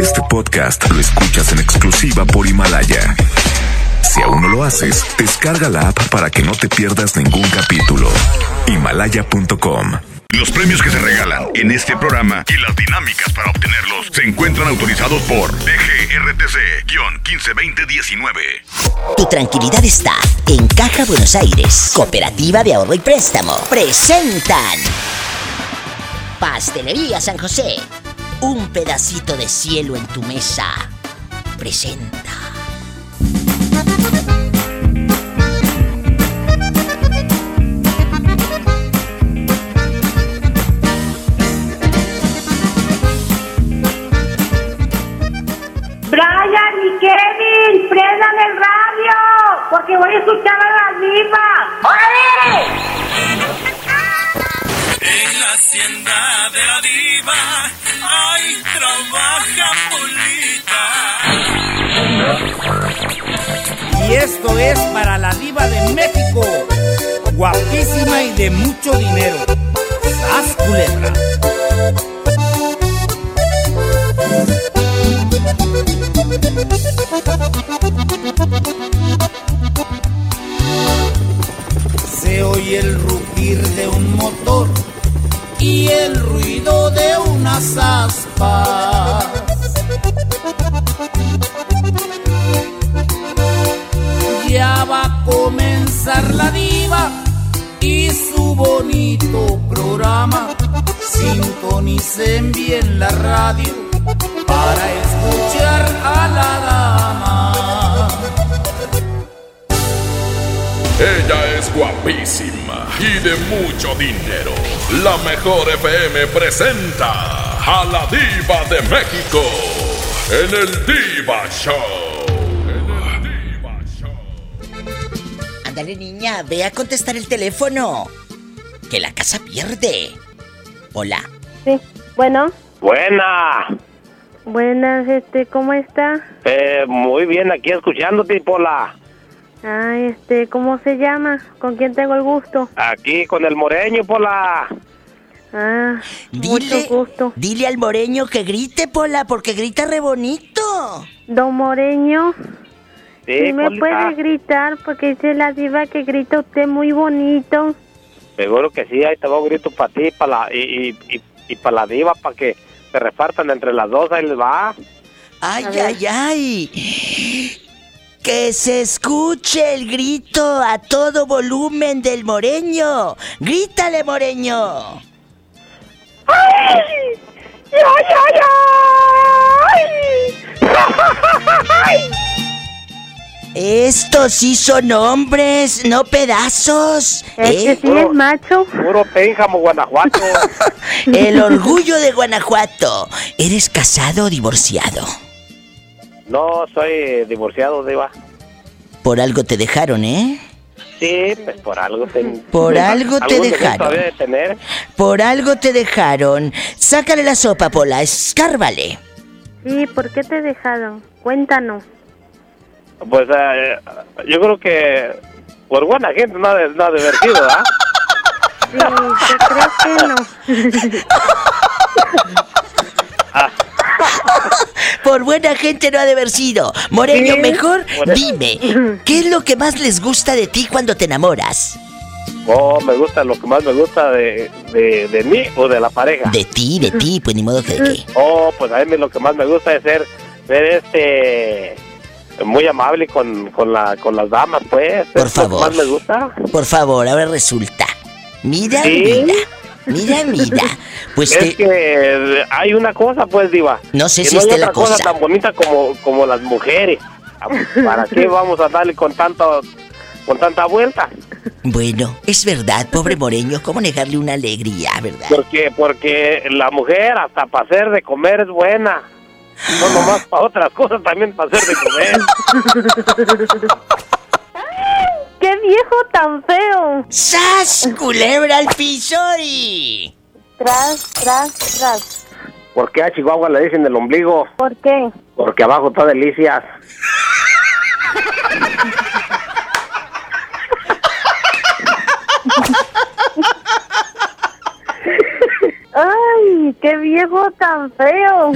Este podcast lo escuchas en exclusiva por Himalaya. Si aún no lo haces, descarga la app para que no te pierdas ningún capítulo. Himalaya.com Los premios que se regalan en este programa y las dinámicas para obtenerlos se encuentran autorizados por DGRTC-152019. Tu tranquilidad está en Caja Buenos Aires, Cooperativa de Ahorro y Préstamo. Presentan Pastelería San José. Un pedacito de cielo en tu mesa. Presenta. Brian y Kevin, prendan el radio, porque voy a escuchar a la diva. ¡Órale! La hacienda de la diva, ay, trabaja Polita. Y esto es para la diva de México, guapísima y de mucho dinero. ¡Sas, culebra! Se oye el rugir de un motor y el ruido de unas aspas. Ya va a comenzar la diva y su bonito programa. Sintonicen bien la radio para escuchar a la dama. Ella es guapísima y de mucho dinero. La mejor FM presenta a la diva de México en el Diva Show. En el Diva Show. Ándale, niña, ve a contestar el teléfono. Que la casa pierde. Hola. Sí, bueno, Buena. buenas, este, ¿cómo está? Eh, muy bien, aquí escuchándote, Pola. Ay, este, ¿cómo se llama? ¿Con quién tengo el gusto? Aquí con el moreño, Pola. Ah, Dile, mucho gusto. dile al moreño que grite, Pola, porque grita re bonito. Don Moreño, Sí, ¿sí me puede gritar? Porque dice la diva que grita usted muy bonito. Seguro que sí, ahí te va un grito para ti para la, y, y, y, y para la diva, para que se repartan entre las dos, ahí les va. Ay, ay, ay. Que se escuche el grito a todo volumen del moreño. Grítale, moreño. ¡Ay! ¡Ay, ay, ay! Estos sí son hombres, no pedazos. Este ¿eh? sí es macho. Puro Pénjamo, Guanajuato. El orgullo de Guanajuato. ¿Eres casado o divorciado? No, soy divorciado, diva. Por algo te dejaron, ¿eh? Sí, pues por algo te... Por algo te dejaron. había de tener. Por algo te dejaron. Sácale la sopa, Pola, escárvale. Sí, ¿por qué te dejaron? Cuéntanos. Pues eh, yo creo que por buena gente no de haber sido, ¿ah? Sí, yo creo que no. Por buena gente no ha de haber sido. Moreño, Sí, mejor dime, ¿qué es lo que más les gusta de ti cuando te enamoras? Oh, me gusta, lo que más me gusta de, de, de mí o de la pareja. De ti, de ti, pues ni modo que de qué. Oh, pues a mí lo que más me gusta es ser, ser este muy amable con, con, la, con las damas, pues. Por es lo que favor. más me gusta. Por favor, ahora resulta. Mira, Sí. mira. Mira, mira. Pues Es te- que hay una cosa, pues, Diva. No sé que si no hay otra la cosa cosa. tan bonita como, como las mujeres. ¿Para qué vamos a darle con tanto con tanta vuelta? Bueno, es verdad, pobre Moreño, ¿cómo negarle una alegría, verdad? Porque porque la mujer hasta para hacer de comer es buena. No nomás para otras cosas, también para hacer de comer. ¡Qué viejo tan feo! ¡Sas! Culebra al piso y... Tras, tras, tras. ¿Por qué a Chihuahua le dicen el ombligo? ¿Por qué? Porque abajo está delicias. ¡Ay, qué viejo tan feo!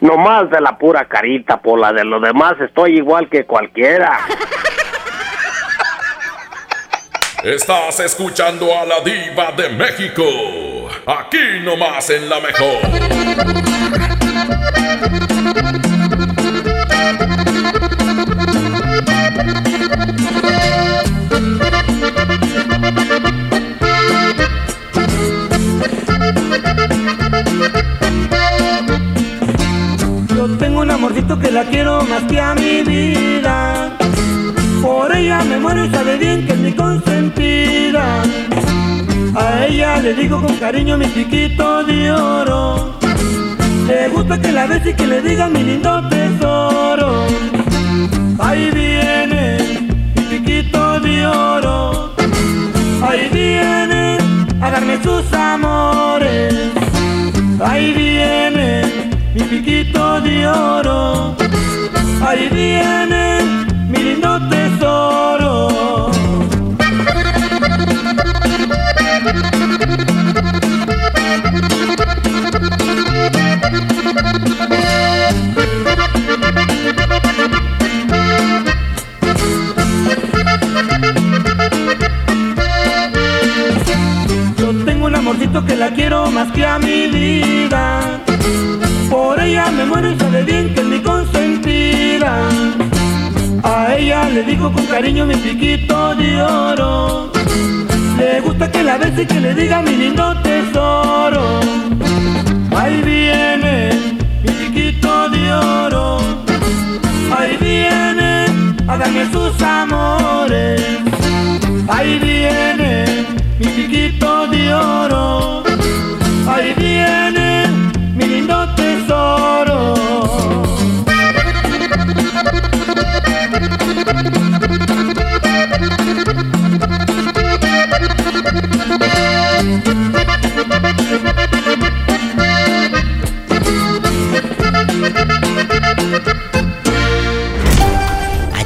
Nomás de la pura carita, por la de los demás estoy igual que cualquiera. Estás escuchando a la diva de México. Aquí nomás en la mejor. Yo tengo un amorcito que la quiero más que a mi vida. Por ella me muero y sabe bien que es mi consentida. A ella le digo con cariño mi chiquito de oro. Le gusta que la bese y que le diga mi lindo tesoro. Ahí viene mi chiquito de oro. Ahí viene a darme sus amores. Ahí viene mi piquito de oro. Ahí viene tesoro. Yo tengo un amorcito que la quiero más que a mi vida. Por ella me muero y sabe bien que es mi consentida. A ella le digo con cariño mi piquito de oro. Le gusta que la bese y que le diga mi lindo tesoro. Ahí viene mi piquito de oro. Ahí viene a sus amores. Ahí viene mi piquito de oro. Ahí viene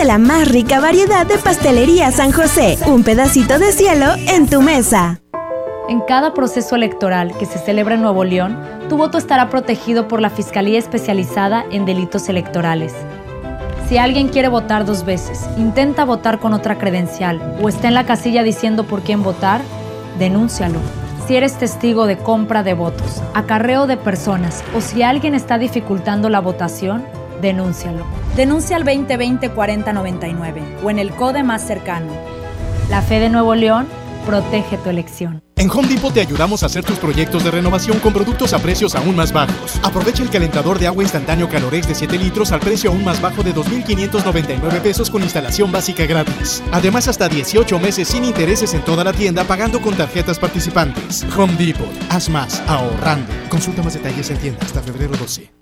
De la más rica variedad de pastelería San José. Un pedacito de cielo en tu mesa. En cada proceso electoral que se celebra en Nuevo León, tu voto estará protegido por la Fiscalía Especializada en Delitos Electorales. Si alguien quiere votar dos veces, intenta votar con otra credencial o está en la casilla diciendo por quién votar, denúncialo. Si eres testigo de compra de votos, acarreo de personas o si alguien está dificultando la votación, denúncialo. Denuncia al 2020-4099 o en el CODE más cercano. La fe de Nuevo León protege tu elección. En Home Depot te ayudamos a hacer tus proyectos de renovación con productos a precios aún más bajos. Aprovecha el calentador de agua instantáneo Calorex de 7 litros al precio aún más bajo de 2.599 pesos con instalación básica gratis. Además, hasta 18 meses sin intereses en toda la tienda pagando con tarjetas participantes. Home Depot. Haz más ahorrando. Consulta más detalles en tienda hasta febrero 12.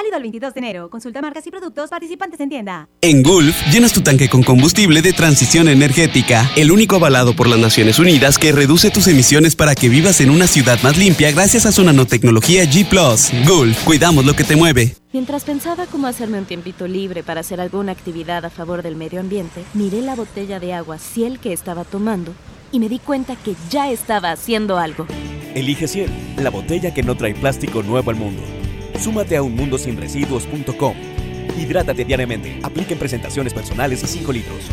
Válido el 22 de enero. Consulta marcas y productos participantes en tienda. En Gulf, llenas tu tanque con combustible de transición energética, el único avalado por las Naciones Unidas que reduce tus emisiones para que vivas en una ciudad más limpia gracias a su nanotecnología G ⁇ Gulf, cuidamos lo que te mueve. Mientras pensaba cómo hacerme un tiempito libre para hacer alguna actividad a favor del medio ambiente, miré la botella de agua Ciel que estaba tomando y me di cuenta que ya estaba haciendo algo. Elige Ciel, la botella que no trae plástico nuevo al mundo. Súmate a unmundosinresiduos.com. Hidrátate diariamente. Apliquen presentaciones personales y 5 litros.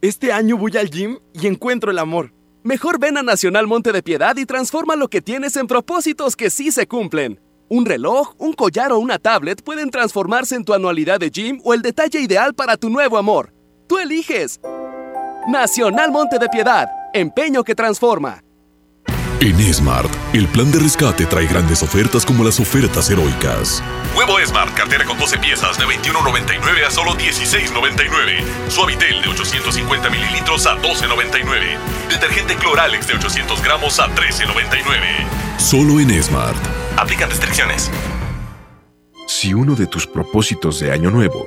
Este año voy al gym y encuentro el amor. Mejor ven a Nacional Monte de Piedad y transforma lo que tienes en propósitos que sí se cumplen. Un reloj, un collar o una tablet pueden transformarse en tu anualidad de gym o el detalle ideal para tu nuevo amor. Tú eliges. Nacional Monte de Piedad, empeño que transforma. En Smart, el plan de rescate trae grandes ofertas como las ofertas heroicas. Huevo Smart, cartera con 12 piezas de 21.99 a solo 16.99. Suavitel de 850 mililitros a 12.99. Detergente Cloralex de 800 gramos a 13.99. Solo en Smart. Aplican restricciones. Si uno de tus propósitos de año nuevo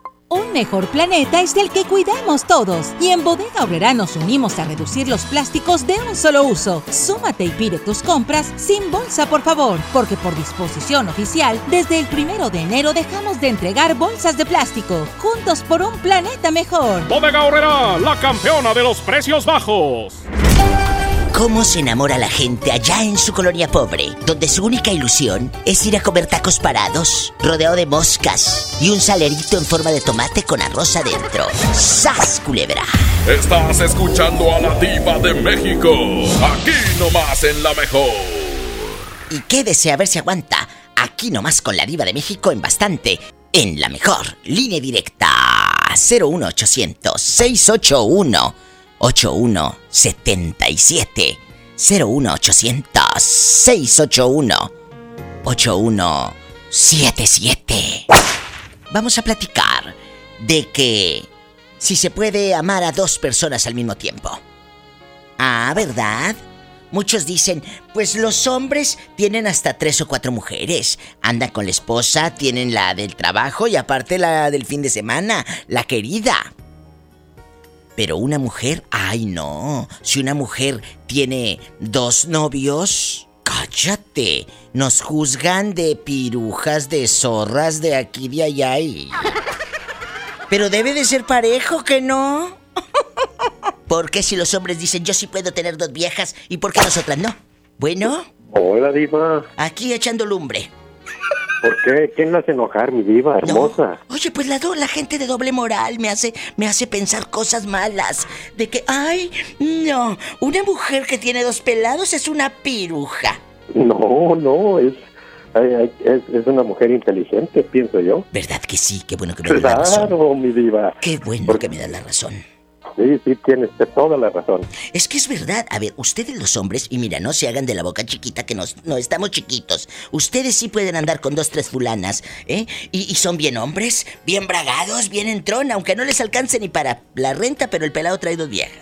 Un mejor planeta es el que cuidamos todos. Y en Bodega Aurrera nos unimos a reducir los plásticos de un solo uso. Súmate y pide tus compras sin bolsa, por favor. Porque por disposición oficial, desde el primero de enero dejamos de entregar bolsas de plástico. Juntos por un planeta mejor. Bodega Horrera, la campeona de los precios bajos. ¿Cómo se enamora la gente allá en su colonia pobre, donde su única ilusión es ir a comer tacos parados, rodeado de moscas y un salerito en forma de tomate con arroz adentro? ¡Sas, culebra! Estás escuchando a la diva de México. Aquí nomás en la mejor. Y quédese a ver si aguanta. Aquí nomás con la diva de México en bastante. En la mejor línea directa. 01800 681 8177 01800 681 8177 Vamos a platicar de que si se puede amar a dos personas al mismo tiempo. Ah, ¿verdad? Muchos dicen, pues los hombres tienen hasta tres o cuatro mujeres. Andan con la esposa, tienen la del trabajo y aparte la del fin de semana, la querida. Pero una mujer, ay no, si una mujer tiene dos novios, cállate, nos juzgan de pirujas, de zorras, de aquí, de allá y... Pero debe de ser parejo, ¿que no? Porque si los hombres dicen yo sí puedo tener dos viejas y por qué nosotras no? Bueno, Hola, diva. aquí echando lumbre. ¿Por qué? ¿Quién la hace enojar, mi diva hermosa? Oye, pues la, la gente de doble moral me hace, me hace pensar cosas malas. De que, ay, no, una mujer que tiene dos pelados es una piruja. No, no, es, es, es una mujer inteligente, pienso yo. ¿Verdad que sí? Qué bueno que me das la razón. Claro, mi diva. Qué bueno que me das la razón. Sí, sí, tienes toda la razón. Es que es verdad. A ver, ustedes los hombres, y mira, no se hagan de la boca chiquita que nos, no estamos chiquitos. Ustedes sí pueden andar con dos, tres fulanas, ¿eh? Y, y son bien hombres, bien bragados, bien en tron, aunque no les alcance ni para la renta, pero el pelado trae dos viejas.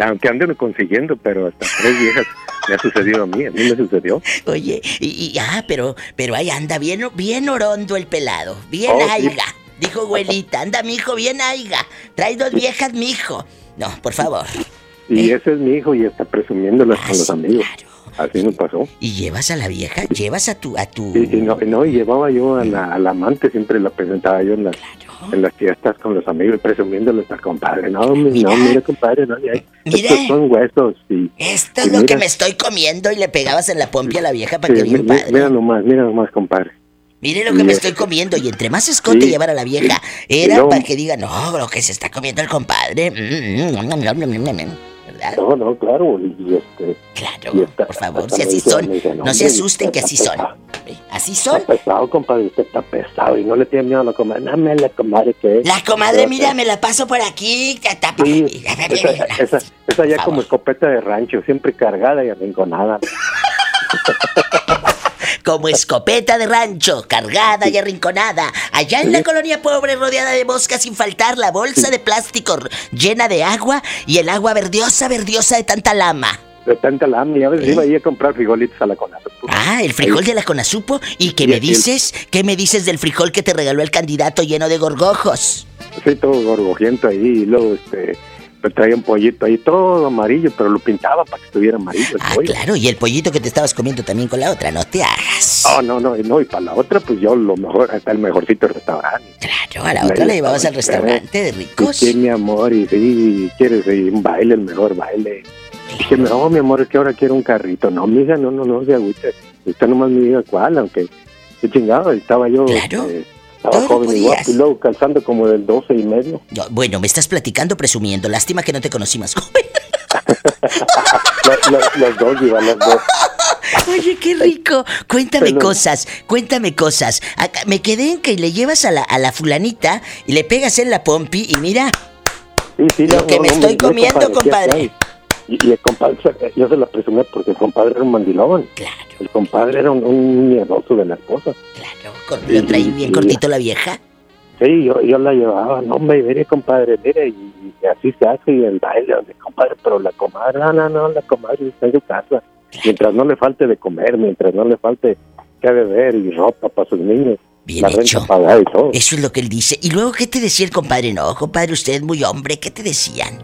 Aunque anden consiguiendo, pero hasta tres viejas me ha sucedido a mí, a mí me sucedió. Oye, y, y- ah, pero, pero ahí anda bien, bien orondo el pelado, bien Oh, sí. Dijo abuelita, anda mi hijo bien aiga. Trae dos viejas, mi hijo. No, por favor. Y ese es mi hijo y está presumiéndolas con los amigos. Así me pasó. ¿Y llevas a la vieja? ¿Llevas a tu, a tu... Y, y no, no, y llevaba yo a la, a la amante, siempre la presentaba yo en las, en las fiestas con los amigos, presumiéndoles al compadre. No, mi- no, mira, compadre, no, ya- estos son huesos. Y, Esto y es lo que mira- me estoy comiendo y le pegabas en la pompi a la vieja para sí, que mi- padre. mira nomás, mira nomás, compadre. Mire lo que me estoy comiendo y entre más escote Sí. llevar a la vieja, era para que diga, no, lo que se está comiendo el compadre. Mm, mm, mm, mm, mm, mm". ¿Verdad? No, no, claro, y, este... Claro, por favor, si así son, no se asusten que así son. Así son. Está pesado, compadre, usted está pesado y no le tiene miedo a la comadre. Dame la comadre que es. La comadre, mira, me la paso por aquí. Sí, esa, esa, esa ya como escopeta de rancho, siempre cargada y arrinconada. como escopeta de rancho, cargada y arrinconada, allá en la colonia pobre rodeada de moscas sin faltar la bolsa de plástico llena de agua y el agua verdiosa, verdiosa de tanta lama. De tanta lama, ya ves, iba ahí a comprar frijolitos a la Conasupo. Ah, el frijol de la Conasupo. ¿Y qué me dices? ¿Qué me dices del frijol que te regaló el candidato lleno de gorgojos? Sí, todo gorgojiento ahí, y luego este traía un pollito ahí todo amarillo, pero lo pintaba para que estuviera amarillo el Ah, pollo. claro, y el pollito que te estabas comiendo también con la otra, no te hagas. Oh, no, no, no, y para la otra, pues yo lo mejor, hasta el mejorcito restaurante. Claro, a la otra la llevabas al restaurante de ricos. Sí, mi amor, y sí, quieres sí, un baile, el mejor baile. Dije, no, mi amor, es que ahora quiero un carrito. No, mija, no, no, no, se agüite. Usted nomás me diga cuál, aunque, qué chingado, estaba yo, este, estaba joven y guapo, y luego calzando como del 12 y medio. Bueno, me estás platicando presumiendo. Lástima que no te conocí más joven. Los, dos, Diva, los dos. Oye, qué rico. Cuéntame Pero- cosas, cuéntame cosas. Acá- me quedé en que le llevas a la, a la fulanita y le pegas en la pompi y mira Sí, sí, lo no, que no, me estoy comiendo, ¿qué compadre. Y, y el compadre, yo se lo presumí porque el compadre era un mandilón. Claro. El compadre era un, un miedoso de la esposa. Con- Lo traí bien cortito la vieja. Sí, yo, yo la llevaba, no, hombre, mire, compadre, mire, y, y así se hace, y el baile, donde, compadre, pero la comadre, no, no, no, la comadre está en su casa. Mientras no le falte de comer, mientras no le falte que beber y ropa para sus niños. Bien la hecho. renta pagada y todo. Eso es lo que él dice. Y luego, ¿qué te decía el compadre? No, compadre, usted es muy hombre. ¿Qué te decían?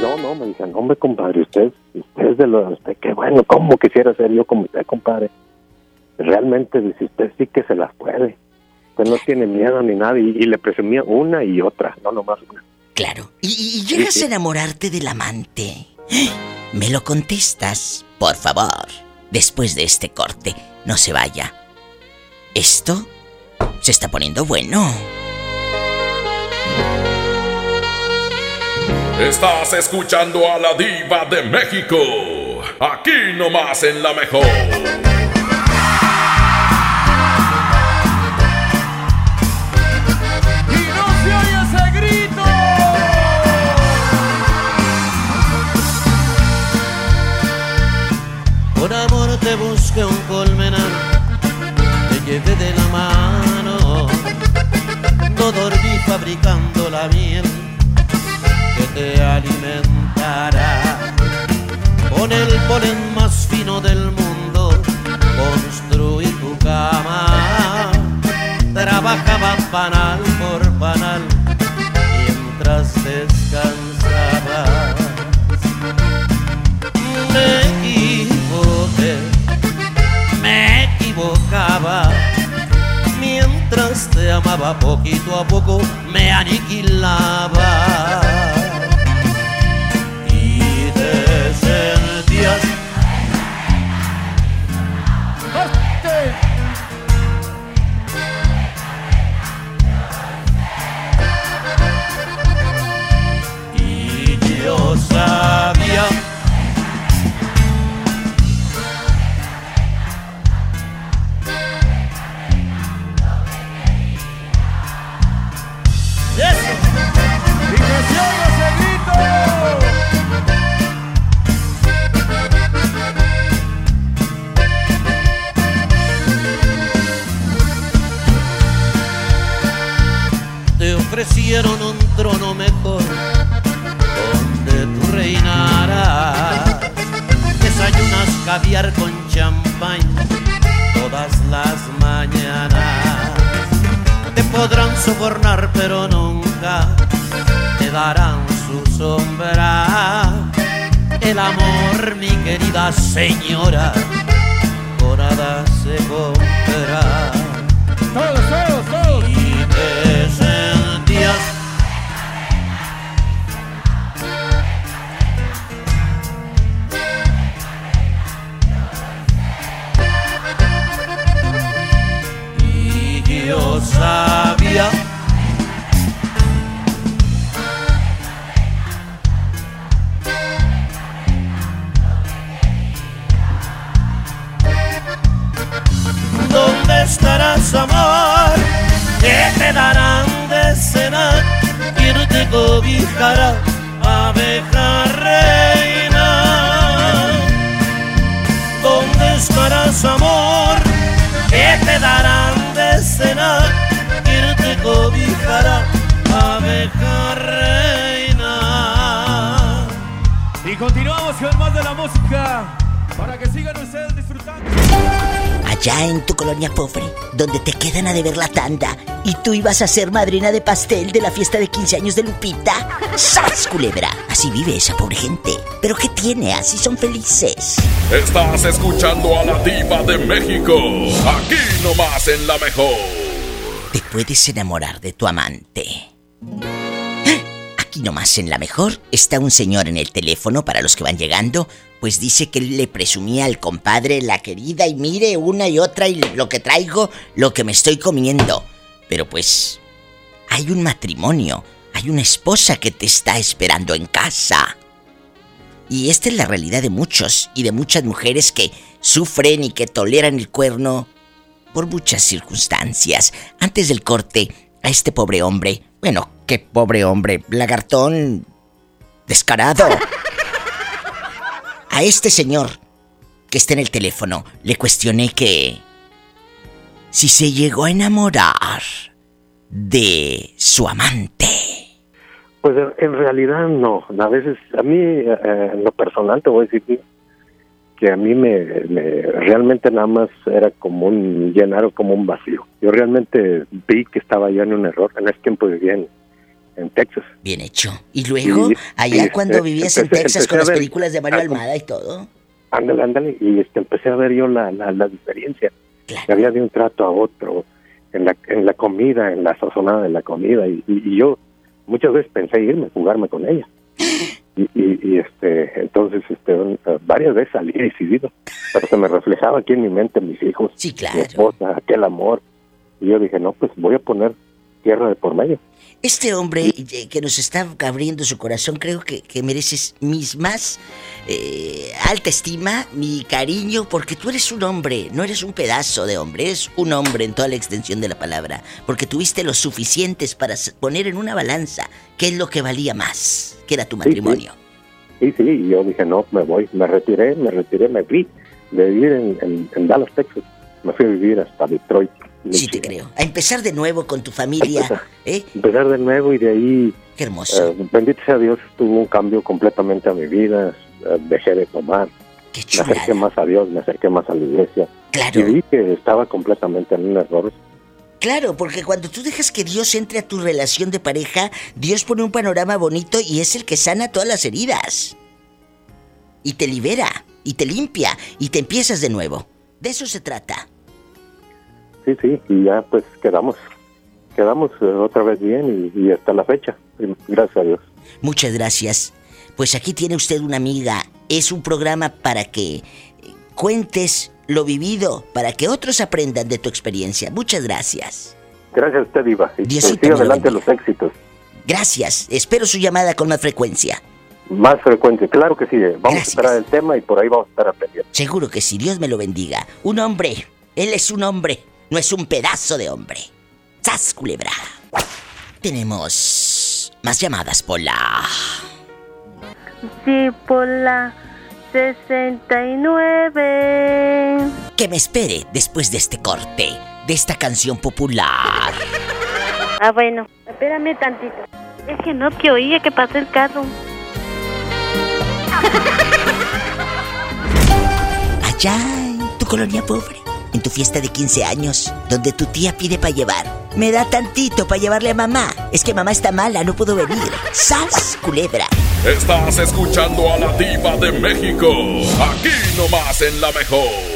No, no, me dicen, hombre, compadre, usted, usted es de los, usted, qué bueno, ¿cómo quisiera ser yo como usted, compadre? Realmente, dice, usted sí que se las puede. Usted no tiene miedo ni nada, y, y le presumía una y otra, no nomás una. Claro. Y, y- y llegas Sí, sí. a enamorarte del amante. ¿Me lo contestas? Por favor. Después de este corte, no se vaya. Esto se está poniendo bueno. Estás escuchando a la diva de México. Aquí nomás en la mejor. ¡Y no se oye ese grito! Por amor te busqué un colmenar, te llevé de la mano, no dormí fabricando la miel te alimentará. Con el polen más fino del mundo construí tu cama, trabajaba panal por panal mientras descansabas. Me equivoqué, me equivocaba. Mientras te amaba poquito a poco, me aniquilaba. Canción más de la música para que sigan ustedes disfrutando. Allá en tu colonia pobre, donde te quedan a deber la tanda y tú ibas a ser madrina de pastel de la fiesta de 15 años de Lupita. ¡Sas, culebra! Así vive esa pobre gente. ¿Pero qué tiene? Así son felices. Estás escuchando a la diva de México, aquí nomás en la mejor. Te puedes enamorar de tu amante. Aquí nomás en la mejor está un señor en el teléfono para los que van llegando, pues dice que le presumía al compadre la querida y mire una y otra y lo que traigo, lo que me estoy comiendo. Pero pues hay un matrimonio, hay una esposa que te está esperando en casa. Y esta es la realidad de muchos y de muchas mujeres que sufren y que toleran el cuerno por muchas circunstancias. Antes del corte, a este pobre hombre, bueno, qué pobre hombre, lagartón descarado. A este señor que está en el teléfono, le cuestioné que si se llegó a enamorar de su amante. Pues en- realidad no. A veces, a mí, eh, en lo personal, te voy a decir que a mí me, me- realmente nada más era como un llenar o como un vacío. Yo realmente vi que estaba yo en un error. En ese tiempo vivía en, en Texas. Bien hecho. Y luego, Y- allá y, cuando este, vivías en Texas con las ver- películas de Mario Almada y todo. Ándale, ándale. Y este, empecé a ver yo la, la, la diferencia. Que había de un trato a otro, en la, en la comida, en la sazonada de la comida. Y, y- yo muchas veces pensé irme, jugarme con ella. Y, y, este, entonces, este, un- varias veces salí decidido, pero se me reflejaba aquí en mi mente mis hijos, mi esposa, aquel amor. Y yo dije, no, pues voy a poner tierra de por medio. Este hombre que nos está abriendo su corazón, creo que, que mereces mis más eh, alta estima, mi cariño, porque tú eres un hombre, no eres un pedazo de hombre, eres un hombre en toda la extensión de la palabra, porque tuviste lo suficientes para poner en una balanza qué es lo que valía más, que era tu matrimonio. Sí, sí, yo dije, no, me voy, me retiré, me retiré, me fui de vivir en, en, en Dallas, Texas. Me fui a vivir hasta Detroit. Sí, te creo. A empezar de nuevo con tu familia, ¿eh? Empezar de nuevo y de ahí... Qué hermoso. eh, bendito sea Dios, tuvo un cambio completamente a mi vida. eh, dejé de tomar. me acerqué más a Dios, me acerqué más a la iglesia. Claro. Y vi que estaba completamente en un error. Claro, porque cuando tú dejas que Dios entre a tu relación de pareja, Dios pone un panorama bonito y es el que sana todas las heridas. Y te libera, y te limpia, y te empiezas de nuevo. De eso se trata. Sí, sí, y ya pues quedamos. Quedamos eh, otra vez bien y, y hasta la fecha. Gracias a Dios. Muchas gracias. Pues aquí tiene usted una amiga. Es un programa para que cuentes lo vivido, para que otros aprendan de tu experiencia. Muchas gracias. Gracias a usted, Diva. Y Diosito lo adelante los éxitos. Gracias. Espero su llamada con más frecuencia. Más frecuente. Claro que sí. eh, Vamos a esperar el tema y por ahí vamos a estar aprendiendo. Seguro que si Dios me lo bendiga. Un hombre. Él es un hombre. No es un pedazo de hombre. ¡Sas, culebra! Tenemos más llamadas, Pola. Sí, por la 69. Que me espere después de este corte, de esta canción popular. Ah, bueno, espérame tantito. Es que no que oía que pasa el carro. Allá en tu colonia pobre, en tu fiesta de 15 años, donde tu tía pide para llevar. Me da tantito para llevarle a mamá. Es que mamá está mala, no puedo venir. ¡Sas, culebra! Estás escuchando a la diva de México, aquí nomás en la mejor.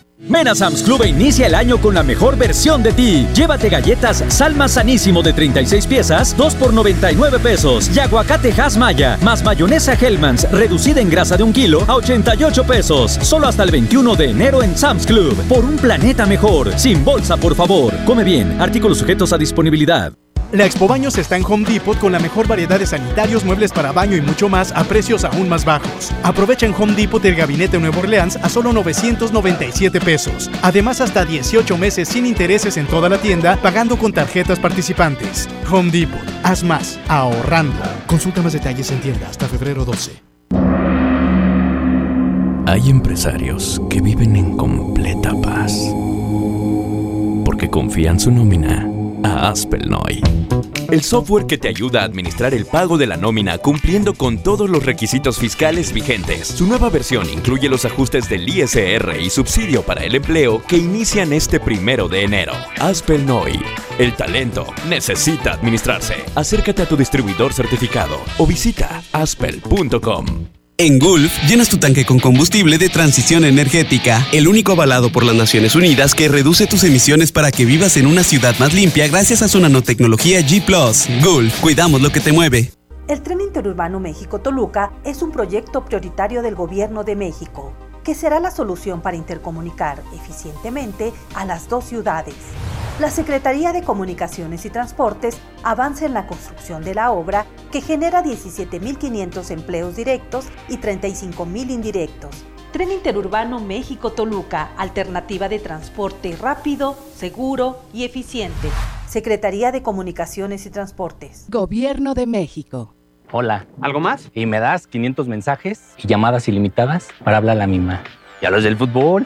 Ven Sam's Club e inicia el año con la mejor versión de ti. Llévate galletas Salma Sanísimo de 36 piezas, 2 por 99 pesos. Y aguacate Maya, más mayonesa Hellmann's, reducida en grasa de un kilo a 88 pesos. Solo hasta el 21 de enero en Sam's Club. Por un planeta mejor. Sin bolsa, por favor. Come bien. Artículos sujetos a disponibilidad. La Expo Baños está en Home Depot con la mejor variedad de sanitarios, muebles para baño y mucho más a precios aún más bajos. Aprovecha en Home Depot el gabinete Nuevo Orleans a solo 997 pesos. Además, hasta 18 meses sin intereses en toda la tienda, pagando con tarjetas participantes. Home Depot, haz más, ahorrando. Consulta más detalles en tienda hasta febrero 12. Hay empresarios que viven en completa paz porque confían su nómina a Aspelnoy. El software que te ayuda a administrar el pago de la nómina cumpliendo con todos los requisitos fiscales vigentes. Su nueva versión incluye los ajustes del ISR y subsidio para el empleo que inician este primero de enero. Aspelnoy. El talento necesita administrarse. Acércate a tu distribuidor certificado o visita aspel.com. En Gulf, llenas tu tanque con combustible de transición energética, el único avalado por las Naciones Unidas que reduce tus emisiones para que vivas en una ciudad más limpia gracias a su nanotecnología G ⁇ Gulf, cuidamos lo que te mueve. El tren interurbano México-Toluca es un proyecto prioritario del Gobierno de México, que será la solución para intercomunicar eficientemente a las dos ciudades la Secretaría de Comunicaciones y Transportes avanza en la construcción de la obra que genera 17.500 empleos directos y 35.000 indirectos. Tren Interurbano México-Toluca, alternativa de transporte rápido, seguro y eficiente. Secretaría de Comunicaciones y Transportes. Gobierno de México. Hola. ¿Algo más? Y me das 500 mensajes y llamadas ilimitadas para hablar a la misma. ¿Y a los del fútbol?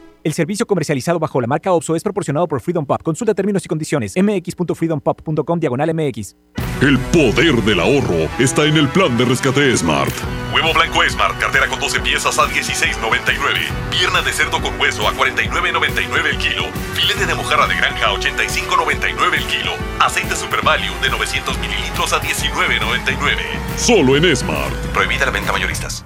El servicio comercializado bajo la marca OPSO es proporcionado por Freedom Pop. Consulta términos y condiciones. mx.freedompop.com diagonal mx. El poder del ahorro está en el plan de rescate Smart. Huevo blanco Smart, cartera con 12 piezas a 16.99. Pierna de cerdo con hueso a 49.99 el kilo. Filete de mojarra de granja a 85.99 el kilo. Aceite Super Value de 900 mililitros a 19.99. Solo en Smart. Prohibida la venta mayoristas.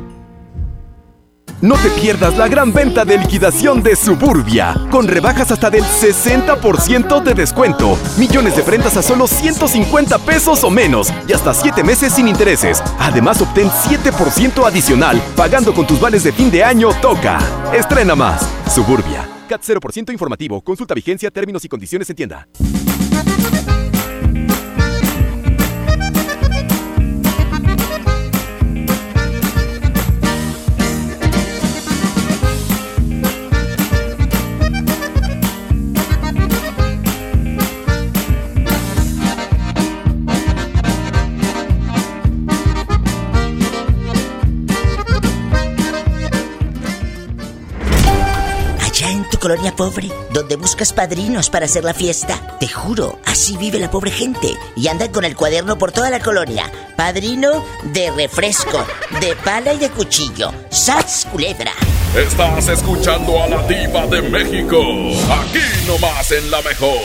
No te pierdas la gran venta de liquidación de Suburbia, con rebajas hasta del 60% de descuento, millones de prendas a solo 150 pesos o menos y hasta 7 meses sin intereses. Además, obtén 7% adicional pagando con tus vales de fin de año Toca. Estrena más. Suburbia. CAT 0% informativo. Consulta vigencia, términos y condiciones en tienda. Colonia pobre, donde buscas padrinos para hacer la fiesta. Te juro, así vive la pobre gente. Y andan con el cuaderno por toda la colonia. Padrino de refresco, de pala y de cuchillo. ¡Sats, culebra! Estás escuchando a la diva de México. Aquí nomás en la mejor.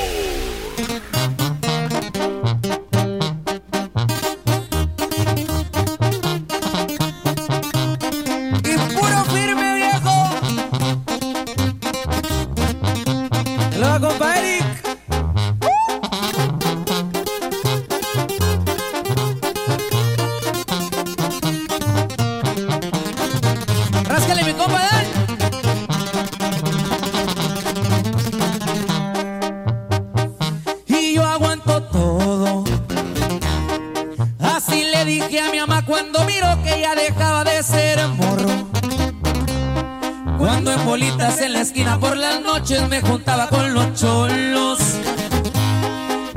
Noches me juntaba con los cholos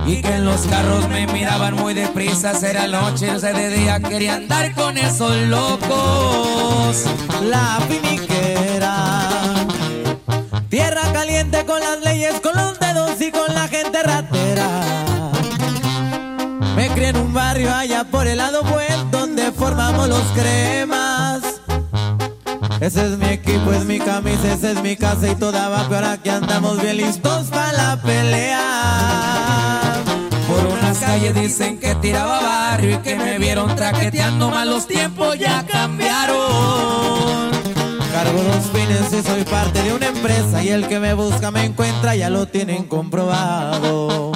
Y que en los carros me miraban muy deprisa, era noche, o sea, de día quería andar con esos locos. La finiquera. Tierra caliente con las leyes, con los dedos y con la gente ratera. Me crié en un barrio allá por el lado buen donde formamos los cremas. Ese es mi equipo, es mi camisa, esa es mi casa y toda va, pero aquí andamos bien listos para la pelea. Por unas calles dicen que tiraba barrio y que me vieron traqueteando mal los tiempos ya cambiaron. Cargo dos fines y soy parte de una empresa y el que me busca me encuentra, ya lo tienen comprobado.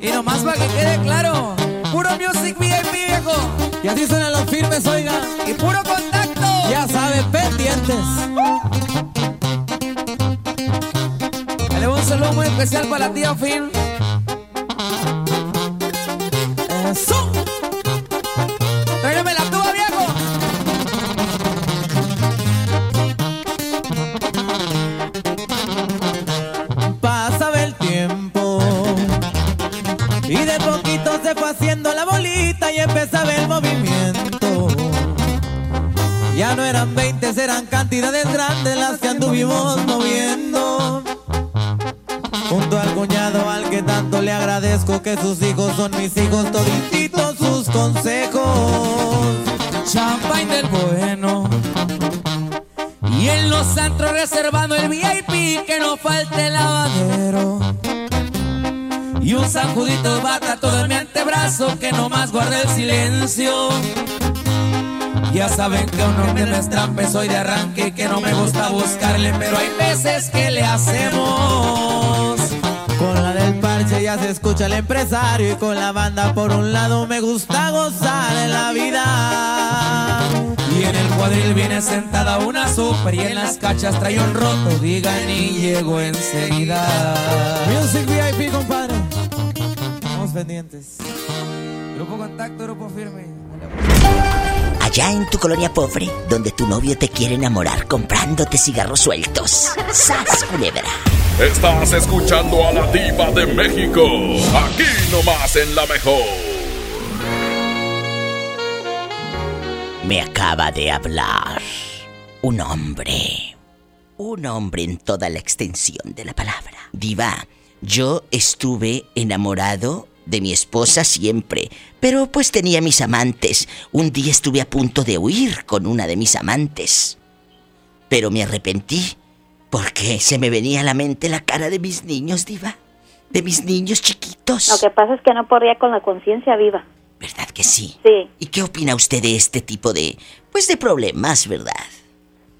Y nomás para que quede claro, puro music VIP viejo. Y así suenan los firmes, oiga. Y puro contacto. Pendientes. Le un saludo muy especial para la tía Phil. ¡Eso! ¡Tráigame la tuba, viejo! Pasaba el tiempo y de poquito se fue haciendo la bolita y empezaba el movimiento. Ya no eran 20, eran cantidades grandes las que anduvimos moviendo. Junto al cuñado al que tanto le agradezco que sus hijos son mis hijos, todititos sus consejos. Champagne del bueno. Y en los antros reservando el VIP que no falte el lavadero. Y un sanjudito de bata todo en mi antebrazo que no más guarda el silencio. Ya saben que un hombre no es soy de arranque que no me gusta buscarle, pero hay veces que le hacemos. Con la del parche ya se escucha el empresario y con la banda por un lado me gusta gozar en la vida. Y en el cuadril viene sentada una super y en las cachas trae un roto, digan y llego enseguida. Music VIP, compadre. Estamos pendientes. Grupo Contacto, Grupo Firme. Allá en tu colonia pobre, donde tu novio te quiere enamorar comprándote cigarros sueltos. ¡Sas, culebra! Estás escuchando a la diva de México. Aquí nomás en la mejor. Me acaba de hablar un hombre. Un hombre en toda la extensión de la palabra. Diva, yo estuve enamorado de mi esposa siempre, pero pues tenía mis amantes. Un día estuve a punto de huir con una de mis amantes. Pero me arrepentí porque se me venía a la mente la cara de mis niños, diva. De mis niños chiquitos. Lo que pasa es que no podría con la conciencia viva. ¿Verdad que sí? Sí. ¿Y qué opina usted de este tipo de, pues de problemas, verdad?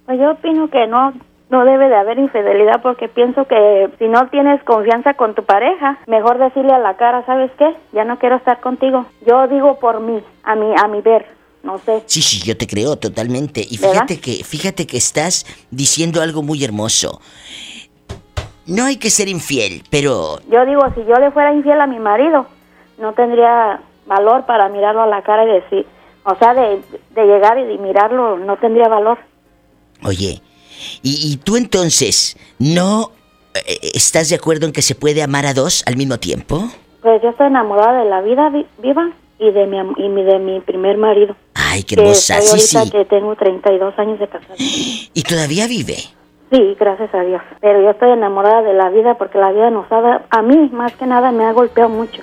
Pues yo opino que no, no debe de haber infidelidad porque pienso que si no tienes confianza con tu pareja, mejor decirle a la cara, ¿sabes qué? Ya no quiero estar contigo. Yo digo por mí, a mi, a mi ver, no sé. Sí, sí, yo te creo totalmente. Y ¿Verdad? fíjate que, fíjate que estás diciendo algo muy hermoso. No hay que ser infiel, pero Yo digo, si yo le fuera infiel a mi marido, no tendría valor para mirarlo a la cara y decir, o sea, de, de llegar y de mirarlo, no tendría valor. Oye, y, y tú entonces, ¿no eh, estás de acuerdo en que se puede amar a dos al mismo tiempo? Pues yo estoy enamorada de la vida vi- viva y de mi y de mi primer marido. Ay, qué que hermosa, estoy sí, ahorita sí. que tengo 32 años de casada. Y todavía vive. Sí, gracias a Dios. Pero yo estoy enamorada de la vida porque la vida nos ha dado, a mí más que nada me ha golpeado mucho.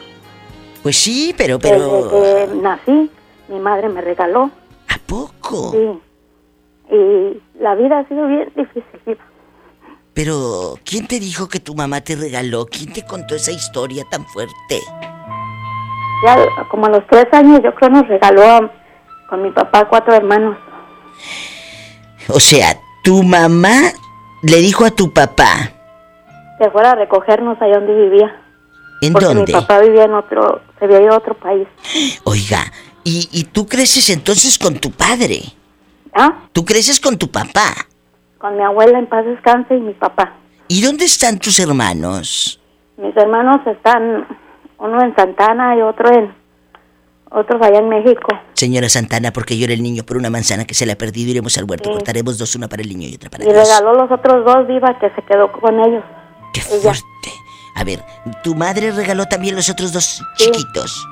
Pues sí, pero, pero... Desde que nací, mi madre me regaló. ¿A poco? Sí. Y la vida ha sido bien difícil. Pero, ¿quién te dijo que tu mamá te regaló? ¿Quién te contó esa historia tan fuerte? Ya como a los tres años yo creo nos regaló a- con mi papá cuatro hermanos. O sea, tu mamá le dijo a tu papá, Que fuera a recogernos allá donde vivía. ¿en porque dónde? mi papá vivía en otro, se había ido a otro país. Oiga, ¿y, y tú creces entonces con tu padre? ¿Ah? ¿Tú creces con tu papá? Con mi abuela en paz descanse y mi papá. ¿Y dónde están tus hermanos? Mis hermanos están, uno en Santana y otro en, otros allá en México. Señora Santana, porque llora el niño por una manzana que se le ha perdido, iremos al huerto, Sí. cortaremos dos, una para el niño y otra para Y Dios. regaló los otros dos vivas que se quedó con ellos. Qué Ella. fuerte. A ver, ¿tu madre regaló también los otros dos chiquitos?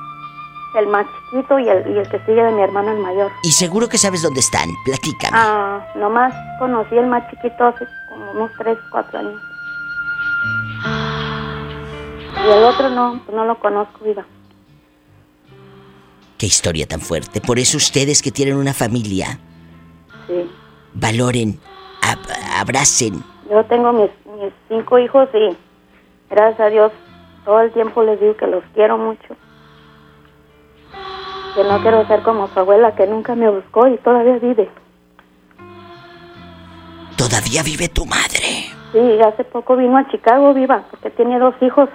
El más chiquito y el, y el que sigue de mi hermano el mayor. Y seguro que sabes dónde están. Platícame. Ah, nomás conocí el más chiquito hace como unos 3, 4 años. Y el otro no, no lo conozco, viva. Qué historia tan fuerte. Por eso ustedes que tienen una familia, Sí. valoren, ab- abracen. Yo tengo mis, mis cinco hijos y gracias a Dios todo el tiempo les digo que los quiero mucho. Que no quiero ser como su abuela que nunca me buscó y todavía vive. Todavía vive tu madre. Sí, hace poco vino a Chicago viva porque tiene dos hijos.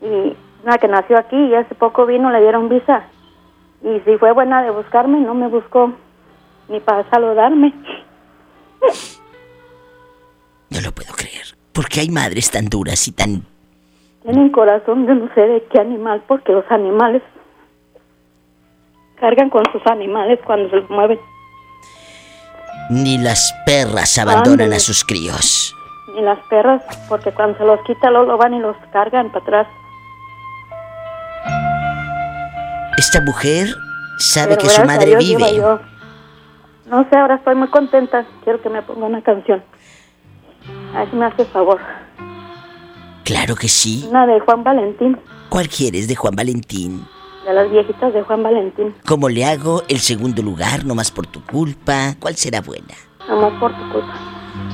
Y una que nació aquí y hace poco vino, le dieron visa. Y si fue buena de buscarme, no me buscó ni para saludarme. Porque hay madres tan duras y tan... Tienen corazón de no sé de qué animal, porque los animales cargan con sus animales cuando se los mueven. Ni las perras abandonan Ándale. a sus críos. Ni las perras, porque cuando se los quita, lo van y los cargan para atrás. Esta mujer sabe Pero que su madre Dios, vive. yo- No sé, ahora estoy muy contenta. Quiero que me ponga una canción. A ver si me hace favor. Claro que sí. Una de Juan Valentín, ¿Cuál quieres de Juan Valentín? De las viejitas de Juan Valentín. ¿Cómo le hago el segundo lugar, no más por tu culpa? ¿Cuál será buena? Nomás por tu culpa.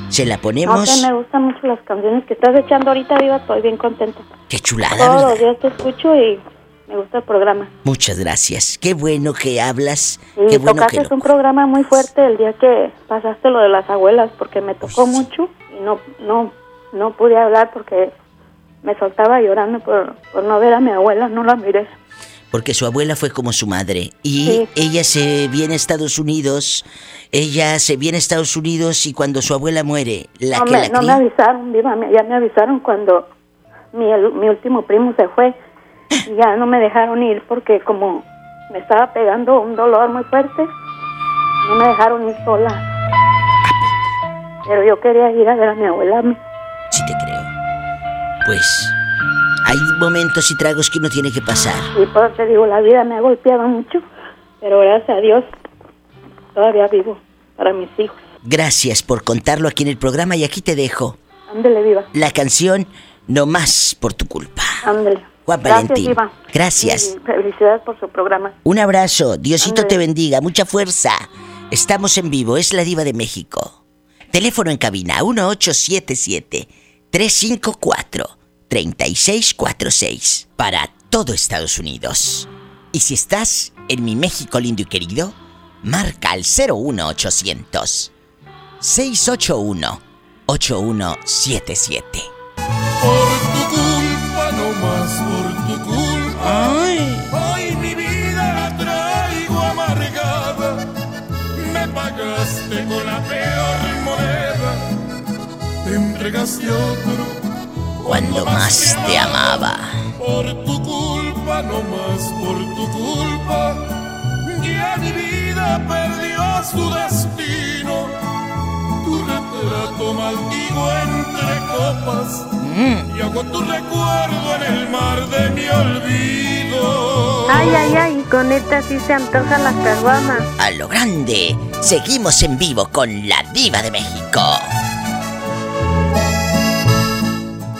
Se la No ponemos. sé, me gustan mucho las canciones que estás echando ahorita, Viva. Estoy bien contenta. Qué chulada, Todos ¿verdad? los días te escucho y me gusta el programa. Muchas gracias. Qué bueno que hablas. Y Qué bueno que lo... un programa muy fuerte el día que pasaste lo de las abuelas, porque me tocó mucho y no, no, no pude hablar porque me soltaba llorando por, por no ver a mi abuela, no la miré. Porque su abuela fue como su madre. Y Sí. ella se viene a Estados Unidos. Ella se viene a Estados Unidos y cuando su abuela muere, la no que me, la no me avisaron, viva, ya me avisaron cuando mi, el- mi último primo se fue y ya no me dejaron ir porque como me estaba pegando un dolor muy fuerte, no me dejaron ir sola. Pero yo quería ir a ver a mi abuela. Sí te creo. Pues hay momentos y tragos que uno tiene que pasar. Y por eso te digo, la vida me ha golpeado mucho, pero gracias a Dios todavía vivo para mis hijos. Gracias por contarlo aquí en el programa y aquí te dejo Ándele, viva, la canción No más por tu culpa. ándele. Juan Gracias, Valentín. viva. Gracias. Y felicidades por su programa. Un abrazo, Diosito Ándale. te bendiga, mucha fuerza. Estamos en vivo, es la diva de México. Teléfono en cabina 1877-354-3646 para todo Estados Unidos. Y si estás en mi México lindo y querido, marca al 01800 681 8177. Por tu culpa, no más por tu culpa. Ay. Hoy mi vida la traigo amargada. Me pagaste con la peor moneda. Te entregaste otro. Cuando más te amaba. Por tu culpa, no más por tu culpa. Ya mi vida perdió su destino. Tu retrato maldigo entre copas. Y hago tu recuerdo en el mar de mi olvido. Ay, ay, ay, con esta sí se antojan las caguamas. A lo grande, seguimos en vivo con la diva de México.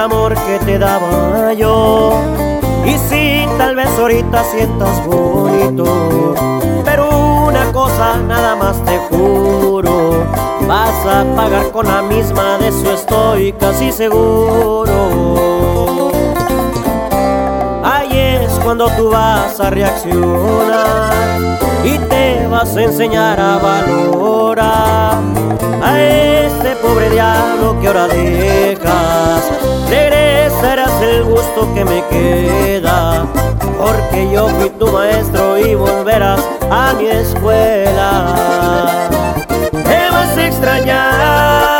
Amor que te daba yo. Y si tal vez ahorita sientas bonito, pero una cosa nada más te juro, vas a pagar con la misma, de eso estoy casi seguro. Ahí es cuando tú vas a reaccionar y te vas a enseñar a valorar a este pobre diablo que ahora dejas. Regresa regresarás el gusto que me queda, porque yo fui tu maestro y volverás a mi escuela. Te vas a extrañar,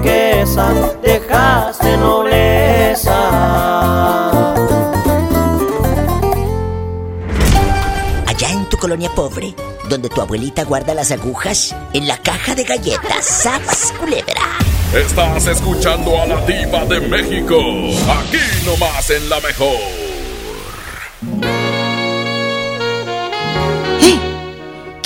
pobre, donde tu abuelita guarda las agujas en la caja de galletas, ¡Sas, culebra! Estás escuchando a la diva de México, aquí nomás en la mejor.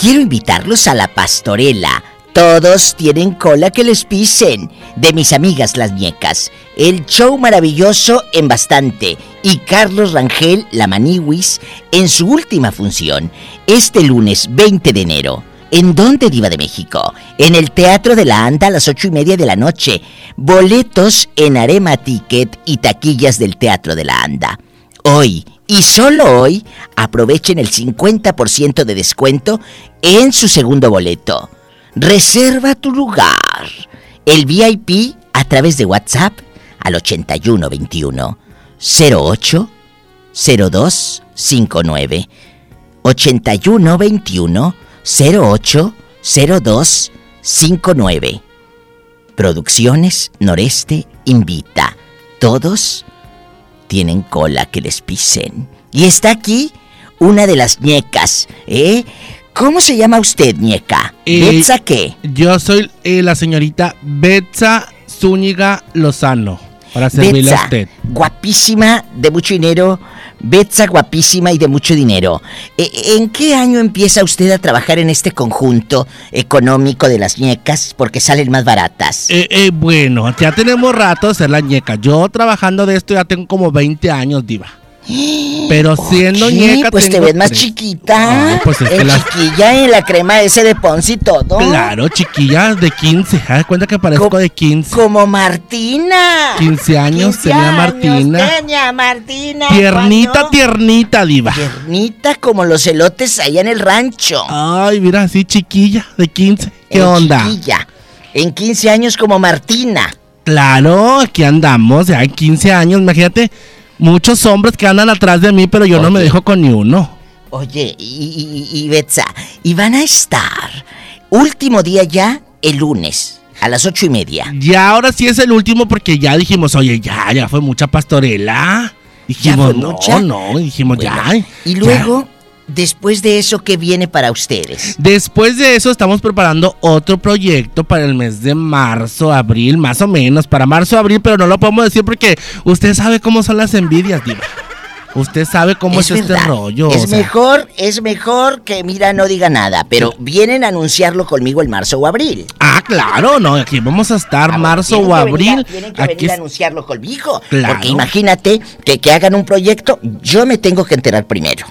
Quiero invitarlos a la pastorela. Todos tienen cola que les pisen. De mis amigas las ñecas. El show maravilloso en bastante. Y Carlos Rangel, la Maniwis, en su última función, este lunes 20 de enero. ¿En dónde, Diva de México? En el Teatro de la Anda a las ocho y media de la noche. Boletos en Arema Ticket y taquillas del Teatro de la Anda. Hoy, y solo hoy, aprovechen el 50% de descuento en su segundo boleto. Reserva tu lugar. El VIP a través de WhatsApp al 8121 08 02 59 8121 08 02 59 Producciones Noreste invita. Todos tienen cola que les pisen. Y está aquí una de las ñecas, ¿eh? ¿Cómo se llama usted, ñeca? Eh, ¿Betsa qué? Yo soy eh, la señorita Betsa Zúñiga Lozano. Para servirle a usted. guapísima, de mucho dinero. Betsa, guapísima y de mucho dinero. Eh, ¿En qué año empieza usted a trabajar en este conjunto económico de las ñecas? Porque salen más baratas. Eh, eh, bueno, ya tenemos rato de ser la ñeca. Yo trabajando de esto ya tengo como 20 años, diva. Pero siendo Sí, ñeca pues te ves más tres. chiquita. Ah, pues es que las- chiquilla en la crema ese de Ponce y todo. Claro, chiquilla de 15. Haz cuenta que parezco de 15. Como Martina. 15 años 15 tenía años Martina. tenía Martina. Tiernita, ¿cuándo? tiernita, diva. Tiernita como los elotes allá en el rancho. Ay, mira, así chiquilla de 15. ¿Qué Eh, onda? chiquilla. En 15 años como Martina. Claro, aquí andamos, ya en 15 años. Imagínate, muchos hombres que andan atrás de mí, pero yo no me dejo con ni uno. Oye, y, y, y Betsa, y van a estar último día ya el lunes a las ocho y media. Ya ahora sí es el último porque ya dijimos, oye, ya, ya fue mucha pastorela. Dijimos, fue no, mucha? no, dijimos, ya. Y ya. Después de eso, ¿qué viene para ustedes? Después de eso estamos preparando otro proyecto para el mes de marzo, abril, más o menos, para marzo, abril, pero no lo podemos decir porque usted sabe cómo son las envidias, diva. Usted sabe cómo es, este rollo. Es o sea. mejor, es mejor que mira no diga nada, pero vienen a anunciarlo conmigo en marzo o abril. Ah, claro, no, aquí vamos a estar marzo o venir abril. tienen que Aquí venir a anunciarlo conmigo. Claro. Porque imagínate que, que hagan un proyecto, yo me tengo que enterar primero.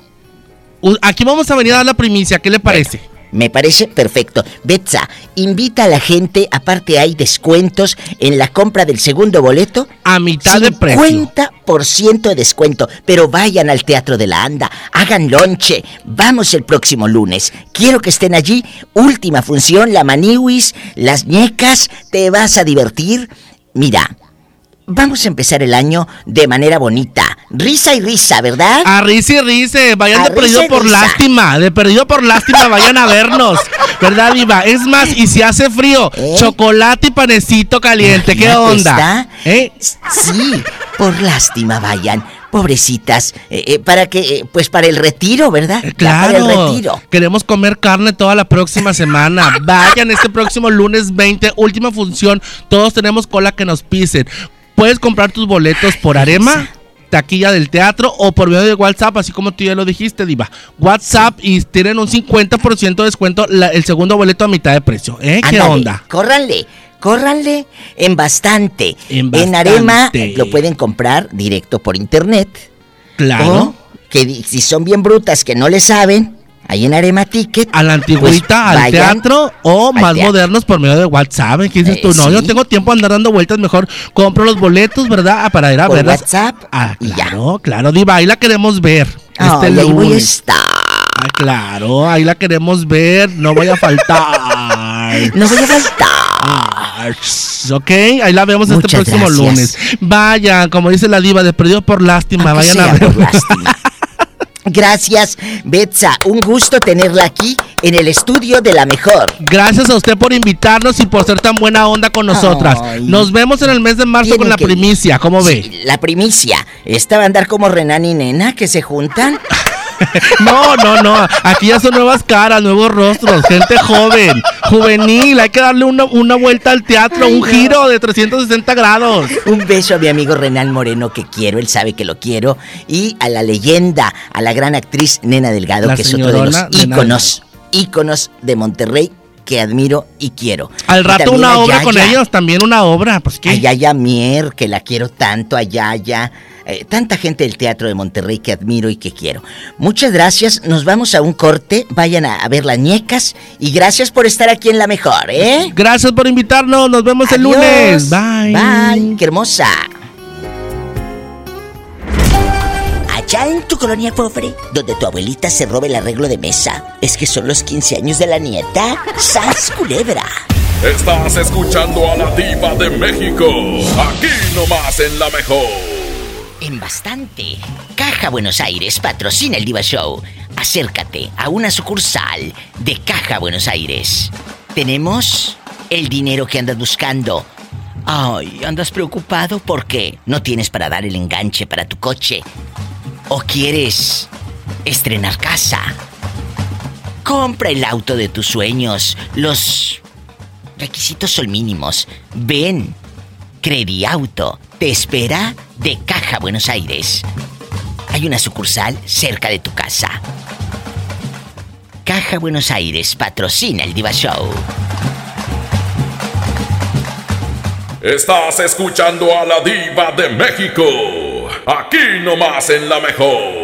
Aquí vamos a venir a dar la primicia, ¿qué le parece? Me parece perfecto. Betsa, invita a la gente, aparte hay descuentos en la compra del segundo boleto. A mitad de precio. 50% de descuento. Pero vayan al Teatro de la Anda, hagan lonche. Vamos el próximo lunes. Quiero que estén allí. Última función, la maniwis, las ñecas. Te vas a divertir. Mira, vamos a empezar el año de manera bonita. Risa y risa, ¿verdad? A risa y risa, vayan A de perdido por risa. lástima, de perdido por lástima, vayan a vernos, ¿verdad, Diva? Es más, y si hace frío, chocolate y panecito caliente, ¿qué ¿Eh? Onda? ¿Eh? Sí, por lástima vayan, pobrecitas, eh, eh, para que, eh, pues para el retiro, ¿verdad? Ya Para el Claro, retiro. queremos comer carne toda la próxima semana. Vayan este próximo lunes 20, última función. Todos tenemos cola que nos pisen. Puedes comprar tus boletos por Arema, taquilla del teatro o por medio de WhatsApp, así como tú ya lo dijiste, Diva. WhatsApp y tienen un 50% de descuento la- el segundo boleto a mitad de precio. ¿Eh? ¿Qué Ándale, onda? Córranle, córranle en bastante. En En Arema bastante. lo pueden comprar directo por internet. Claro. O que si son bien brutas que no le saben, ahí en Arema Ticket. A la antigüita, al teatro o más modernos por medio de WhatsApp. ¿Qué dices Eh, tú? No, sí. yo tengo tiempo de andar dando vueltas. Mejor compro los boletos, ¿verdad? Ah, Para ir a Por verlas. WhatsApp Ah, claro, claro, Diva. Ahí la queremos ver. Ay, este ahí voy a estar. Ah, claro, ahí la queremos ver. No voy a faltar. No voy a faltar. Ok, ahí la vemos este próximo gracias. lunes. Vayan, como dice la diva, de perdido por lástima. Aunque Vayan a sea por ver. Gracias, Betsa. Un gusto tenerla aquí en el estudio de la mejor. Gracias a usted por invitarnos y por ser tan buena onda con nosotras. Ay. Nos vemos en el mes de marzo con la primicia. ¿Cómo ve? La primicia. ¿Esta va a andar como Renan y Nena que se juntan? No, no, no. Aquí ya son nuevas caras, nuevos rostros, gente joven, juvenil. Hay que darle una, una vuelta al teatro, un giro de 360 grados. Un beso a mi amigo Renan Moreno que quiero, él sabe que lo quiero. Y a la leyenda, a la gran actriz Nena Delgado, La que es otro de los íconos, íconos de Monterrey que admiro y quiero. Al rato una obra con ellos, también una obra. Pues A. Yaya Mier, que la quiero tanto, a Yaya. Eh, tanta gente del Teatro de Monterrey que admiro y que quiero. Muchas gracias, nos vamos a un corte, vayan a, a ver las ñecas y gracias por estar aquí en La Mejor, ¿eh? Gracias por invitarnos, nos vemos el lunes. Bye. Bye, qué hermosa. Allá en tu colonia pobre, donde tu abuelita se robe el arreglo de mesa, es que son los 15 años de la nieta. ¡Sas culebra! Estás escuchando a la diva de México. Aquí nomás en la mejor. En bastante. Caja Buenos Aires patrocina el Diva Show. Acércate a una sucursal de Caja Buenos Aires. Tenemos el dinero que andas buscando. Ay, andas preocupado porque no tienes para dar el enganche para tu coche. O quieres estrenar casa. Compra el auto de tus sueños. Los requisitos son mínimos. Ven. Crediauto te espera de Caja Buenos Aires. Hay una sucursal cerca de tu casa. Caja Buenos Aires patrocina el Diva Show. Estás escuchando a la diva de México. Aquí nomás en la mejor.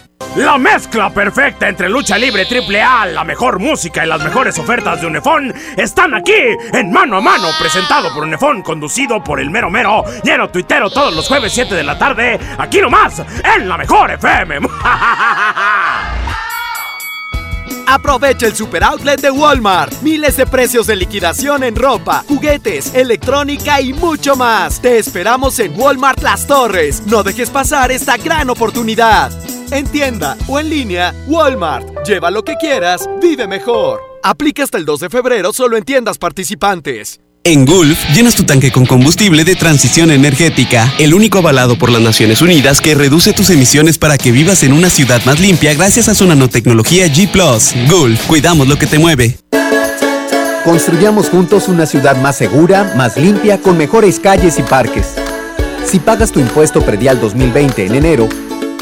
La mezcla perfecta entre lucha libre triple A, la mejor música y las mejores ofertas de Unefón están aquí en Mano a Mano, presentado por Unefón, conducido por el mero mero, lleno tuitero todos los jueves 7 de la tarde, aquí nomás, en la mejor FM. Aprovecha el super outlet de Walmart. Miles de precios de liquidación en ropa, juguetes, electrónica y mucho más. Te esperamos en Walmart Las Torres. No dejes pasar esta gran oportunidad. En tienda o en línea, Walmart. Lleva lo que quieras, vive mejor. Aplica hasta el 2 de febrero solo en tiendas participantes. En Gulf, llenas tu tanque con combustible de transición energética, el único avalado por las Naciones Unidas que reduce tus emisiones para que vivas en una ciudad más limpia gracias a su nanotecnología G ⁇ Gulf, cuidamos lo que te mueve. Construyamos juntos una ciudad más segura, más limpia, con mejores calles y parques. Si pagas tu impuesto predial 2020 en enero,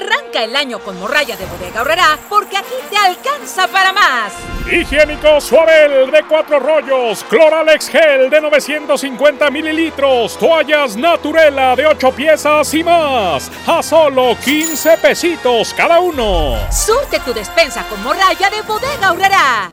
Arranca el año con morralla de bodega ahorrará porque aquí te alcanza para más. Higiénico Suabel de cuatro rollos, Cloralex Gel de 950 mililitros, toallas Naturela de 8 piezas y más. A solo 15 pesitos cada uno. Surte tu despensa con morralla de bodega ahorrará.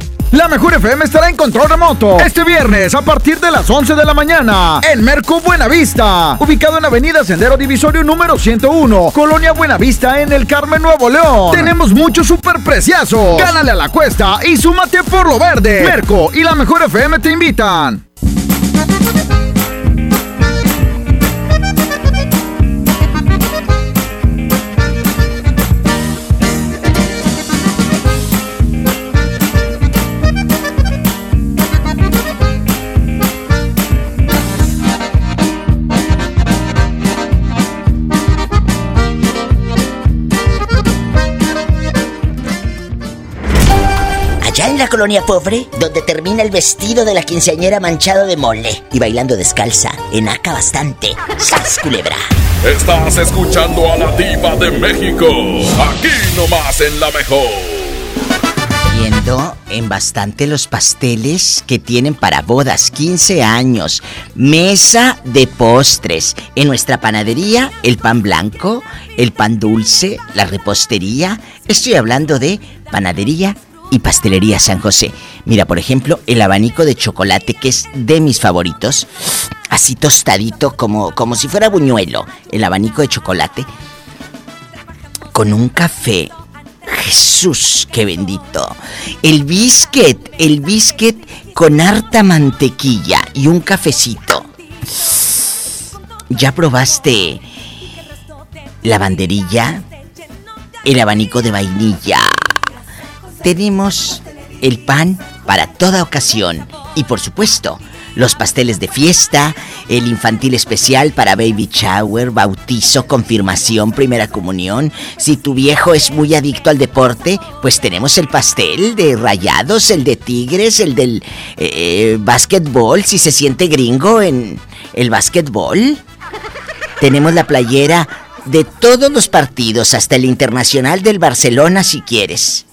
La Mejor FM estará en control remoto este viernes a partir de las 11 de la mañana en Merco Buenavista, ubicado en Avenida Sendero Divisorio número 101, Colonia Buenavista en el Carmen Nuevo León. Tenemos muchos super preciazos. Gánale a la cuesta y súmate por lo verde. Merco y la Mejor FM te invitan. Colonia pobre, donde termina el vestido de la quinceañera manchado de mole y bailando descalza, enaca bastante. ¡Sas, culebra! Estás escuchando a la diva de México, aquí nomás en La Mejor. Viendo en bastante los pasteles que tienen para bodas, 15 años, mesa de postres. En nuestra panadería, el pan blanco, el pan dulce, la repostería. Estoy hablando de panadería y Pastelería San José. Mira, por ejemplo, el abanico de chocolate que es de mis favoritos. Así tostadito como, como si fuera buñuelo. El abanico de chocolate. Con un café. Jesús, qué bendito. El biscuit, el biscuit con harta mantequilla y un cafecito. ¿Ya probaste la banderilla? El abanico de vainilla tenemos el pan para toda ocasión y por supuesto los pasteles de fiesta, el infantil especial para baby shower, bautizo, confirmación, primera comunión. Si tu viejo es muy adicto al deporte, pues tenemos el pastel de rayados, el de tigres, el del eh, básquetbol, si se siente gringo en el básquetbol. Tenemos la playera de todos los partidos, hasta el internacional del Barcelona si quieres.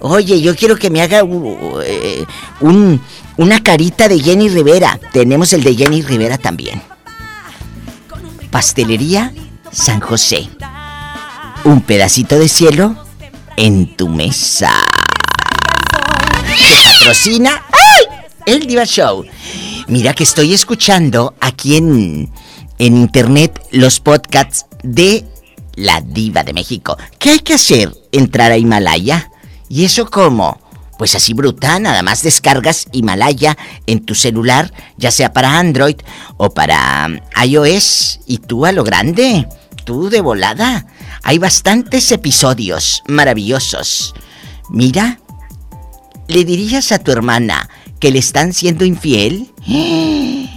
Oye, yo quiero que me haga uh, eh, un, una carita de Jenny Rivera. Tenemos el de Jenny Rivera también. Pastelería San José. Un pedacito de cielo en tu mesa. Que patrocina ¡Ay! el Diva Show. Mira que estoy escuchando aquí en, en internet los podcasts de la Diva de México. ¿Qué hay que hacer? ¿Entrar a Himalaya? ¿Y eso cómo? Pues así brutal, nada más descargas Himalaya en tu celular, ya sea para Android o para um, iOS, y tú a lo grande, tú de volada. Hay bastantes episodios maravillosos. Mira, ¿le dirías a tu hermana que le están siendo infiel?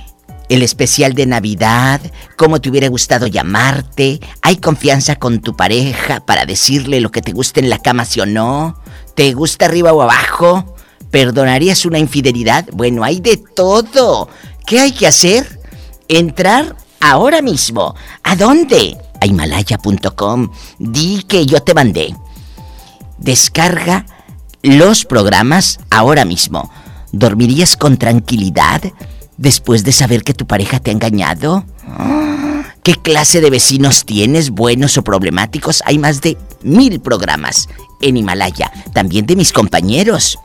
El especial de Navidad, cómo te hubiera gustado llamarte, hay confianza con tu pareja para decirle lo que te gusta en la cama, sí o no. ¿Te gusta arriba o abajo? ¿Perdonarías una infidelidad? Bueno, hay de todo. ¿Qué hay que hacer? Entrar ahora mismo. ¿A dónde? A himalaya.com. Di que yo te mandé. Descarga los programas ahora mismo. ¿Dormirías con tranquilidad después de saber que tu pareja te ha engañado? ¿Qué clase de vecinos tienes, buenos o problemáticos? Hay más de mil programas en Himalaya. También de mis compañeros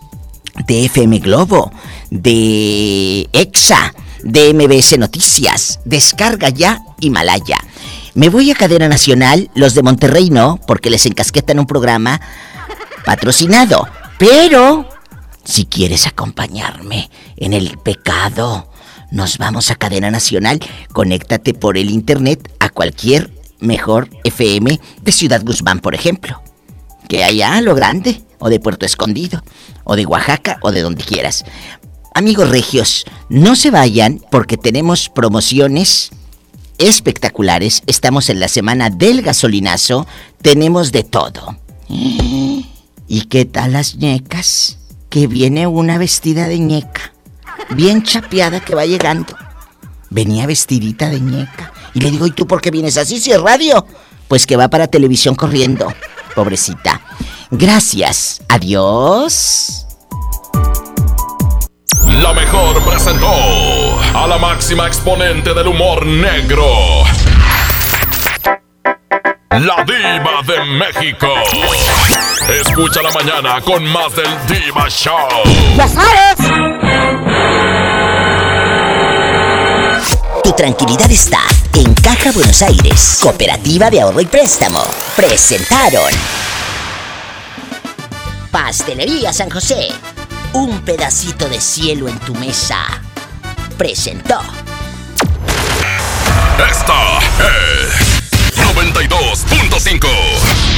de FM Globo, de EXA, de MBS Noticias. Descarga ya Himalaya. Me voy a Cadena Nacional, los de Monterrey no, porque les encasquetan un programa patrocinado. Pero, si quieres acompañarme en el pecado, nos vamos a Cadena Nacional. Conéctate por el internet a cualquier mejor FM de Ciudad Guzmán, por ejemplo. Que allá lo grande, o de Puerto Escondido, o de Oaxaca, o de donde quieras. Amigos regios, no se vayan porque tenemos promociones espectaculares. Estamos en la semana del gasolinazo. Tenemos de todo. ¿Y qué tal las ñecas? Que viene una vestida de ñeca bien chapeada que va llegando. Venía vestidita de ñeca. Y le digo, ¿y tú por qué vienes así si es radio? Pues que va para televisión corriendo. Pobrecita. Gracias. Adiós. La mejor presentó a la máxima exponente del humor negro. La diva de México. Escucha la mañana con más del Diva Show. ¡Ya sabes! Tu tranquilidad está en Caja Buenos Aires, Cooperativa de Ahorro y Préstamo. Presentaron Pastelería San José. Un pedacito de cielo en tu mesa. Presentó. Esta es 92.5.